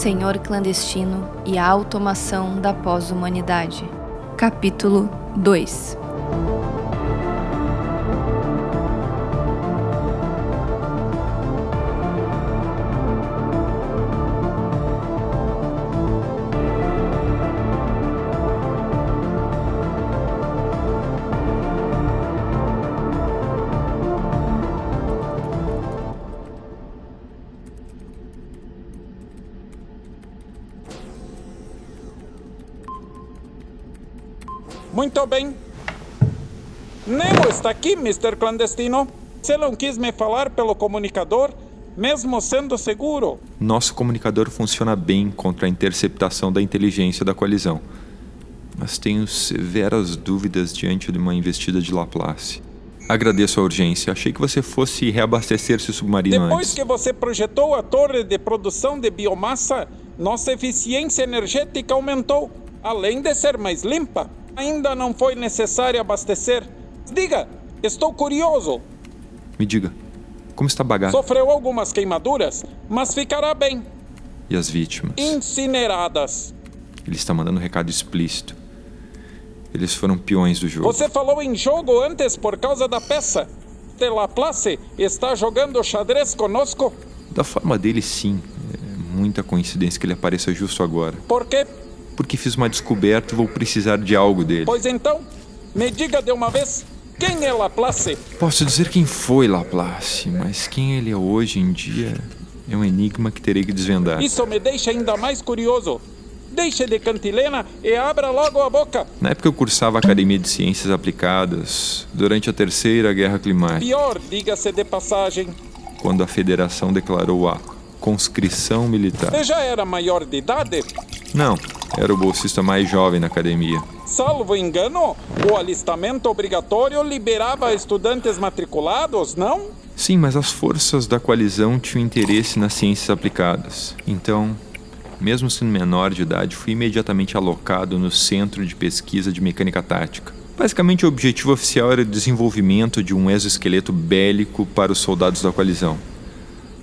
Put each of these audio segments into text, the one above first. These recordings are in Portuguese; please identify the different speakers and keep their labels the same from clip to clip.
Speaker 1: Senhor clandestino e a automação da pós-humanidade. Capítulo 2
Speaker 2: Muito bem. Nemo está aqui, Mr. Clandestino. Você não quis me falar pelo comunicador, mesmo sendo seguro.
Speaker 3: Nosso comunicador funciona bem contra a interceptação da inteligência da coalizão. Mas tenho severas dúvidas diante de uma investida de Laplace. Agradeço a urgência. Achei que você fosse reabastecer seu submarino
Speaker 2: Depois
Speaker 3: antes.
Speaker 2: que você projetou a torre de produção de biomassa, nossa eficiência energética aumentou, além de ser mais limpa. Ainda não foi necessário abastecer. Diga, estou curioso.
Speaker 3: Me diga, como está a?
Speaker 2: Sofreu algumas queimaduras, mas ficará bem.
Speaker 3: E as vítimas?
Speaker 2: Incineradas.
Speaker 3: Ele está mandando um recado explícito. Eles foram peões do jogo.
Speaker 2: Você falou em jogo antes por causa da peça. De Laplace está jogando xadrez conosco?
Speaker 3: Da forma dele, sim. É muita coincidência que ele apareça justo agora.
Speaker 2: Por quê?
Speaker 3: Porque fiz uma descoberta e vou precisar de algo dele.
Speaker 2: Pois então, me diga de uma vez, quem é Laplace?
Speaker 3: Posso dizer quem foi Laplace, mas quem ele é hoje em dia é um enigma que terei que desvendar.
Speaker 2: Isso me deixa ainda mais curioso. Deixe de cantilena e abra logo a boca.
Speaker 3: Na época eu cursava a Academia de Ciências Aplicadas, durante a Terceira Guerra Climática,
Speaker 2: Pior, diga-se de passagem.
Speaker 3: quando a Federação declarou a conscrição militar.
Speaker 2: Você já era maior de idade?
Speaker 3: Não, era o bolsista mais jovem na academia.
Speaker 2: Salvo engano, o alistamento obrigatório liberava estudantes matriculados, não?
Speaker 3: Sim, mas as forças da coalizão tinham interesse nas ciências aplicadas. Então, mesmo sendo menor de idade, fui imediatamente alocado no Centro de Pesquisa de Mecânica Tática. Basicamente, o objetivo oficial era o desenvolvimento de um exoesqueleto bélico para os soldados da coalizão.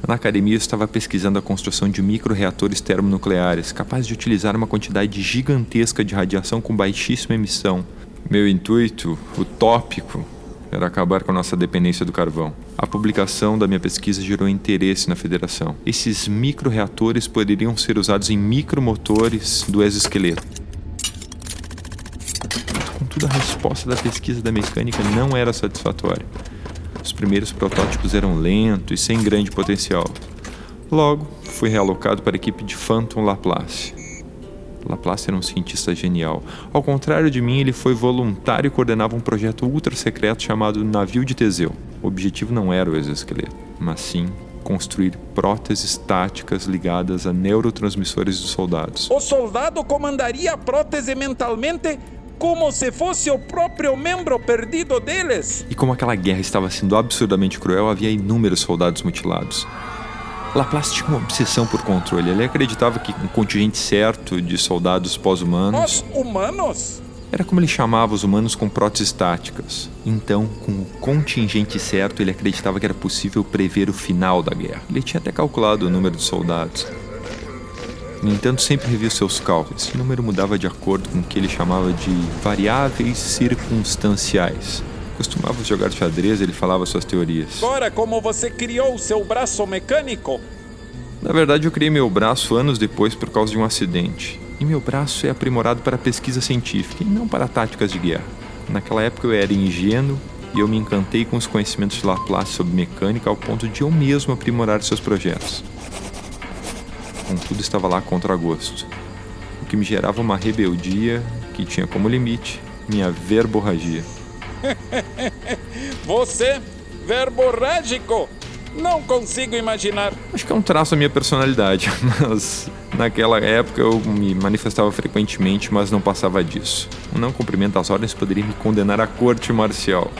Speaker 3: Na academia, eu estava pesquisando a construção de microreatores termonucleares, capazes de utilizar uma quantidade gigantesca de radiação com baixíssima emissão. Meu intuito, utópico, era acabar com a nossa dependência do carvão. A publicação da minha pesquisa gerou interesse na federação. Esses microreatores poderiam ser usados em micromotores do exoesqueleto. Contudo, a resposta da pesquisa da mecânica não era satisfatória. Os primeiros protótipos eram lentos e sem grande potencial. Logo, fui realocado para a equipe de Phantom Laplace. Laplace era um cientista genial. Ao contrário de mim, ele foi voluntário e coordenava um projeto ultra secreto chamado Navio de Teseu. O objetivo não era o exoesqueleto, mas sim construir próteses táticas ligadas a neurotransmissores dos soldados.
Speaker 2: O soldado comandaria a prótese mentalmente como se fosse o próprio membro perdido deles.
Speaker 3: E como aquela guerra estava sendo absurdamente cruel, havia inúmeros soldados mutilados. Laplace tinha uma obsessão por controle. Ele acreditava que um contingente certo de soldados pós-humanos
Speaker 2: Os humanos?
Speaker 3: era como ele chamava os humanos com próteses táticas. Então, com o contingente certo, ele acreditava que era possível prever o final da guerra. Ele tinha até calculado o número de soldados. No entanto, sempre revia seus cálculos. Esse número mudava de acordo com o que ele chamava de variáveis circunstanciais. Costumava jogar xadrez, ele falava suas teorias.
Speaker 2: Agora, como você criou o seu braço mecânico?
Speaker 3: Na verdade, eu criei meu braço anos depois por causa de um acidente. E meu braço é aprimorado para pesquisa científica e não para táticas de guerra. Naquela época eu era ingênuo e eu me encantei com os conhecimentos de Laplace sobre mecânica ao ponto de eu mesmo aprimorar seus projetos. Contudo, estava lá contra gosto, o que me gerava uma rebeldia que tinha como limite minha verborragia.
Speaker 2: Você, verborrágico? Não consigo imaginar.
Speaker 3: Acho que é um traço da minha personalidade, mas naquela época eu me manifestava frequentemente, mas não passava disso. O não cumprimento às ordens poderia me condenar à corte marcial,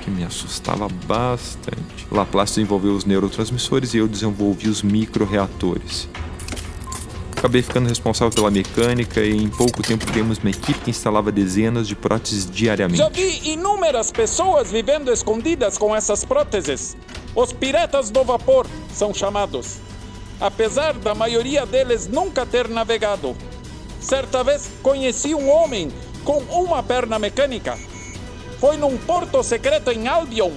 Speaker 3: que me assustava bastante. Laplace desenvolveu os neurotransmissores e eu desenvolvi os microreatores. Acabei ficando responsável pela mecânica e em pouco tempo criamos uma equipe que instalava dezenas de próteses diariamente.
Speaker 2: Já vi inúmeras pessoas vivendo escondidas com essas próteses. Os piratas do vapor são chamados. apesar da maioria deles nunca ter navegado. Certa vez conheci um homem com uma perna mecânica. Foi num porto secreto em Albion.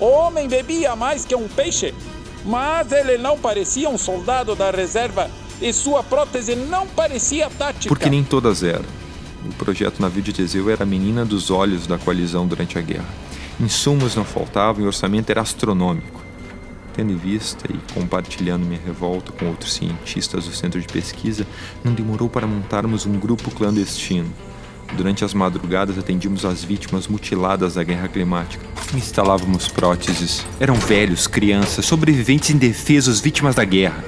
Speaker 2: O homem bebia mais que um peixe, mas ele não parecia um soldado da reserva e sua prótese não parecia tática.
Speaker 3: Porque nem todas eram. O projeto navio de Teseu era a menina dos olhos da coalizão durante a guerra. Insumos não faltavam e o orçamento era astronômico. Tendo em vista e compartilhando minha revolta com outros cientistas do centro de pesquisa, não demorou para montarmos um grupo clandestino. Durante as madrugadas atendíamos as vítimas mutiladas da guerra climática. Instalávamos próteses. Eram velhos, crianças, sobreviventes indefesos, vítimas da guerra.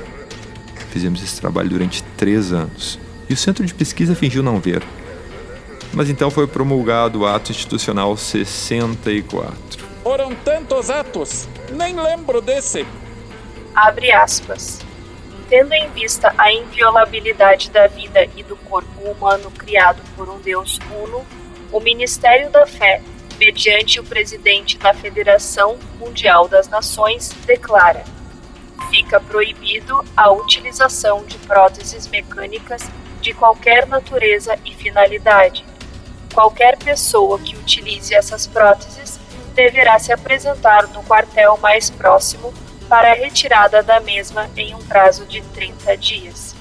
Speaker 3: Fizemos esse trabalho durante três anos. E o centro de pesquisa fingiu não ver. Mas então foi promulgado o Ato Institucional 64.
Speaker 2: Foram tantos atos, nem lembro desse.
Speaker 4: Abre aspas. Tendo em vista a inviolabilidade da vida e do corpo humano criado por um Deus uno, o Ministério da Fé, mediante o presidente da Federação Mundial das Nações, declara: fica proibido a utilização de próteses mecânicas de qualquer natureza e finalidade. Qualquer pessoa que utilize essas próteses deverá se apresentar no quartel mais próximo para a retirada da mesma em um prazo de 30 dias.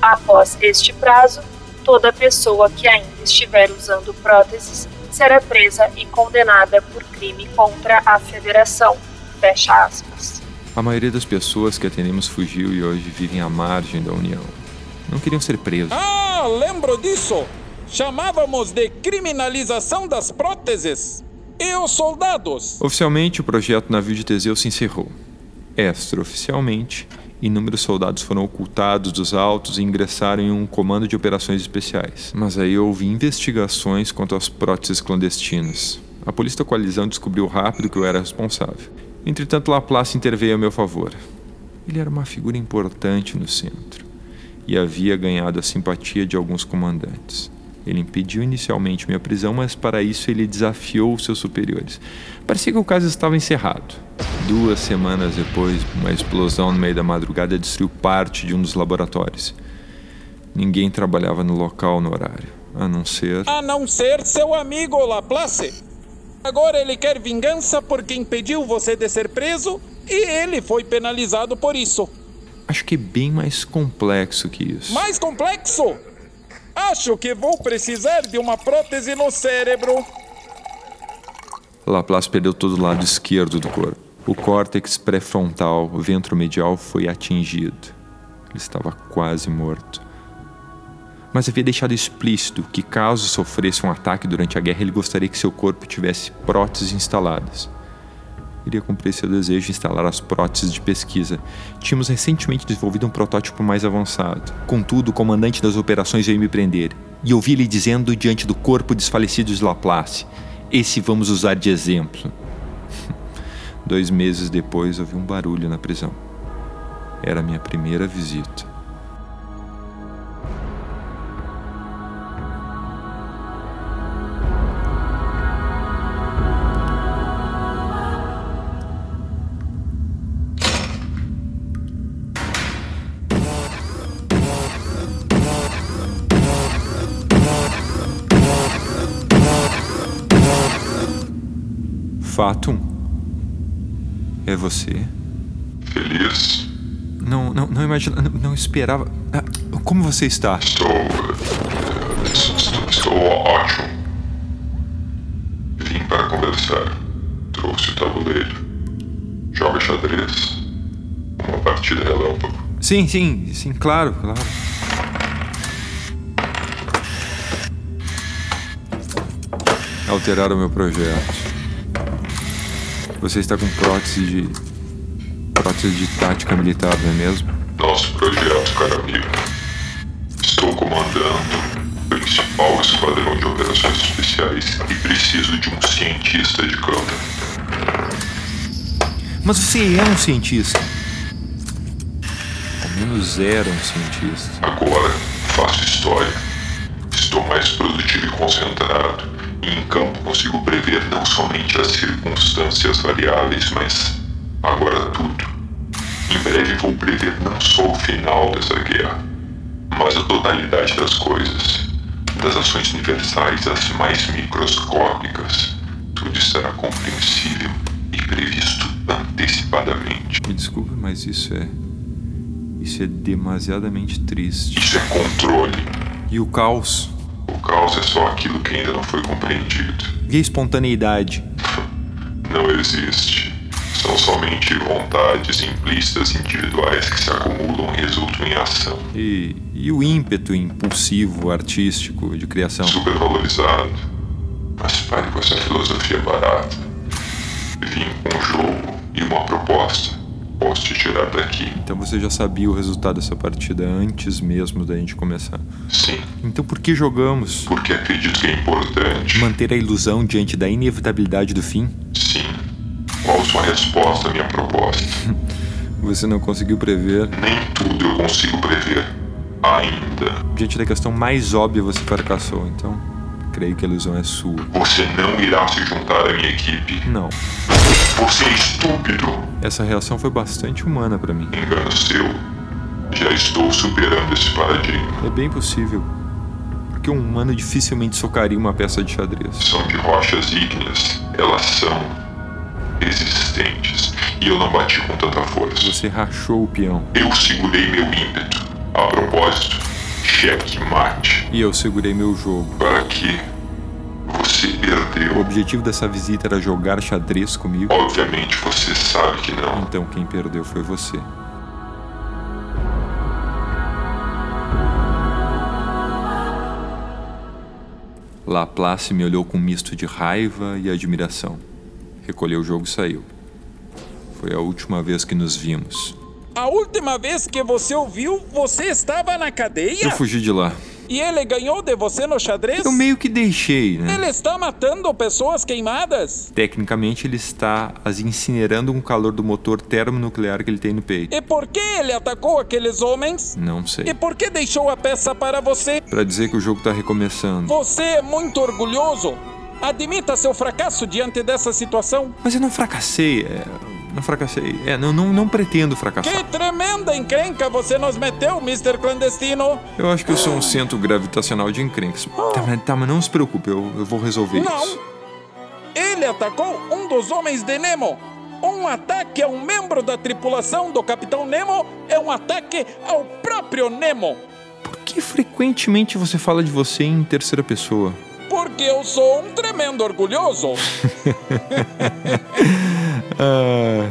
Speaker 4: Após este prazo, toda pessoa que ainda estiver usando próteses será presa e condenada por crime contra a Federação. Fecha aspas.
Speaker 3: A maioria das pessoas que atendemos fugiu e hoje vivem à margem da União. Não queriam ser presos.
Speaker 2: Ah, lembro disso! Chamávamos de criminalização das próteses e os soldados.
Speaker 3: Oficialmente, o projeto Navio de Teseu se encerrou. Extraoficialmente, inúmeros soldados foram ocultados dos autos e ingressaram em um comando de operações especiais. Mas aí houve investigações quanto às próteses clandestinas. A polícia da coalizão descobriu rápido que eu era responsável. Entretanto, Laplace interveio a meu favor. Ele era uma figura importante no centro e havia ganhado a simpatia de alguns comandantes. Ele impediu inicialmente minha prisão, mas para isso ele desafiou seus superiores. Parecia que o caso estava encerrado. Duas semanas depois, uma explosão no meio da madrugada destruiu parte de um dos laboratórios. Ninguém trabalhava no local no horário, a não ser.
Speaker 2: A não ser seu amigo Laplace. Agora ele quer vingança porque impediu você de ser preso e ele foi penalizado por isso.
Speaker 3: Acho que é bem mais complexo que isso.
Speaker 2: Mais complexo? Acho que vou precisar de uma prótese no cérebro.
Speaker 3: Laplace perdeu todo o lado esquerdo do corpo. O córtex pré-frontal, ventromedial, foi atingido. Ele estava quase morto. Mas havia deixado explícito que, caso sofresse um ataque durante a guerra, ele gostaria que seu corpo tivesse próteses instaladas iria cumprir seu desejo de instalar as próteses de pesquisa. Tínhamos recentemente desenvolvido um protótipo mais avançado. Contudo, o comandante das operações veio me prender, e ouvi ele dizendo diante do corpo desfalecido de Laplace: Esse vamos usar de exemplo. Dois meses depois, ouvi um barulho na prisão. Era minha primeira visita. Fatum? É você?
Speaker 5: Feliz?
Speaker 3: Não, não, não imagina, não, não esperava. Ah, como você está?
Speaker 5: Estou. Estou ótimo. Vim para conversar. Trouxe o tabuleiro. Joga xadrez. Uma partida relâmpago.
Speaker 3: Sim, sim, sim, claro, claro. Alteraram o meu projeto. Você está com prótese de. prótese de tática militar, não é mesmo?
Speaker 5: Nosso projeto, caro amigo. Estou comandando o principal esquadrão de operações especiais e preciso de um cientista de campo.
Speaker 3: Mas você é um cientista. Ao menos era um cientista.
Speaker 5: Agora faço história. Estou mais produtivo e concentrado e em campo consigo prever não somente as circunstâncias variáveis, mas agora tudo, Em breve vou prever não só o final dessa guerra, mas a totalidade das coisas, das ações universais às mais microscópicas. Tudo estará compreensível e previsto antecipadamente.
Speaker 3: Me desculpe, mas isso é. Isso é demasiadamente triste.
Speaker 5: Isso é controle.
Speaker 3: E o caos?
Speaker 5: O caos é só aquilo que ainda não foi compreendido.
Speaker 3: E a espontaneidade?
Speaker 5: Não existe. São somente vontades implícitas individuais que se acumulam e resultam em ação.
Speaker 3: E, e o ímpeto impulsivo, artístico, de criação?
Speaker 5: Supervalorizado. Mas pare com essa filosofia barata. Vim com um jogo e uma proposta. Posso te tirar daqui.
Speaker 3: Então você já sabia o resultado dessa partida antes mesmo da gente começar.
Speaker 5: Sim,
Speaker 3: Então por que jogamos?
Speaker 5: porque acredito que é importante.
Speaker 3: Manter a ilusão diante da inevitabilidade do fim?
Speaker 5: Sim. Qual sua resposta à minha proposta?
Speaker 3: Você não conseguiu prever.
Speaker 5: Nem tudo eu consigo prever. Ainda.
Speaker 3: Diante da questão mais óbvia, você fracassou. Então, creio que a ilusão é sua.
Speaker 5: Você não irá se juntar à minha equipe.
Speaker 3: Não.
Speaker 5: Você é estúpido.
Speaker 3: Essa reação foi bastante humana pra mim.
Speaker 5: Engano seu. Já estou superando esse paradigma.
Speaker 3: É bem possível. Porque um humano dificilmente socaria uma peça de xadrez.
Speaker 5: São de rochas ígneas. Elas são resistentes. E eu não bati com tanta força.
Speaker 3: Você rachou o peão.
Speaker 5: Eu segurei meu ímpeto. A propósito, cheque mate.
Speaker 3: E eu segurei meu jogo.
Speaker 5: Para quê? Você
Speaker 3: O
Speaker 5: perdeu.
Speaker 3: objetivo dessa visita era jogar xadrez comigo.
Speaker 5: Obviamente você sabe que não.
Speaker 3: Então quem perdeu foi você. Laplace me olhou com um misto de raiva e admiração. Recolheu o jogo e saiu. Foi a última vez que nos vimos.
Speaker 2: A última vez que você o viu, você estava na cadeia?
Speaker 3: Eu fugi de lá.
Speaker 2: E ele ganhou de você no xadrez?
Speaker 3: Eu meio que deixei, né?
Speaker 2: Ele está matando pessoas queimadas?
Speaker 3: Tecnicamente, ele está as incinerando com o calor do motor termonuclear que ele tem no peito.
Speaker 2: E por que ele atacou aqueles homens?
Speaker 3: Não sei.
Speaker 2: E por que deixou a peça para você?
Speaker 3: Pra dizer que o jogo tá recomeçando.
Speaker 2: Você é muito orgulhoso. Admita seu fracasso diante dessa situação.
Speaker 3: Mas eu não fracassei, é... Não fracassei. É, não, não, não pretendo fracassar.
Speaker 2: Que tremenda encrenca você nos meteu, Mr. Clandestino.
Speaker 3: Eu acho que eu sou um centro gravitacional de encrencas. Tá, mas, tá, mas não se preocupe, eu, eu vou resolver
Speaker 2: Não.
Speaker 3: isso.
Speaker 2: Ele atacou um dos homens de Nemo. Um ataque a um membro da tripulação do Capitão Nemo é um ataque ao próprio Nemo.
Speaker 3: Por que frequentemente você fala de você em terceira pessoa?
Speaker 2: Porque eu sou um tremendo orgulhoso.
Speaker 3: Ah,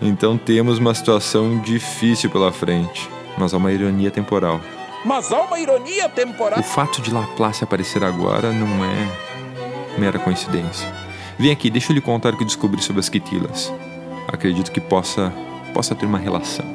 Speaker 3: então temos uma situação difícil pela frente. Mas há uma ironia temporal.
Speaker 2: Mas há uma ironia
Speaker 3: O
Speaker 2: temporal.
Speaker 3: fato de Laplace aparecer agora não é mera coincidência. Vem aqui, deixa eu lhe contar o que descobri sobre as quitilas. Acredito que possa, possa ter uma relação.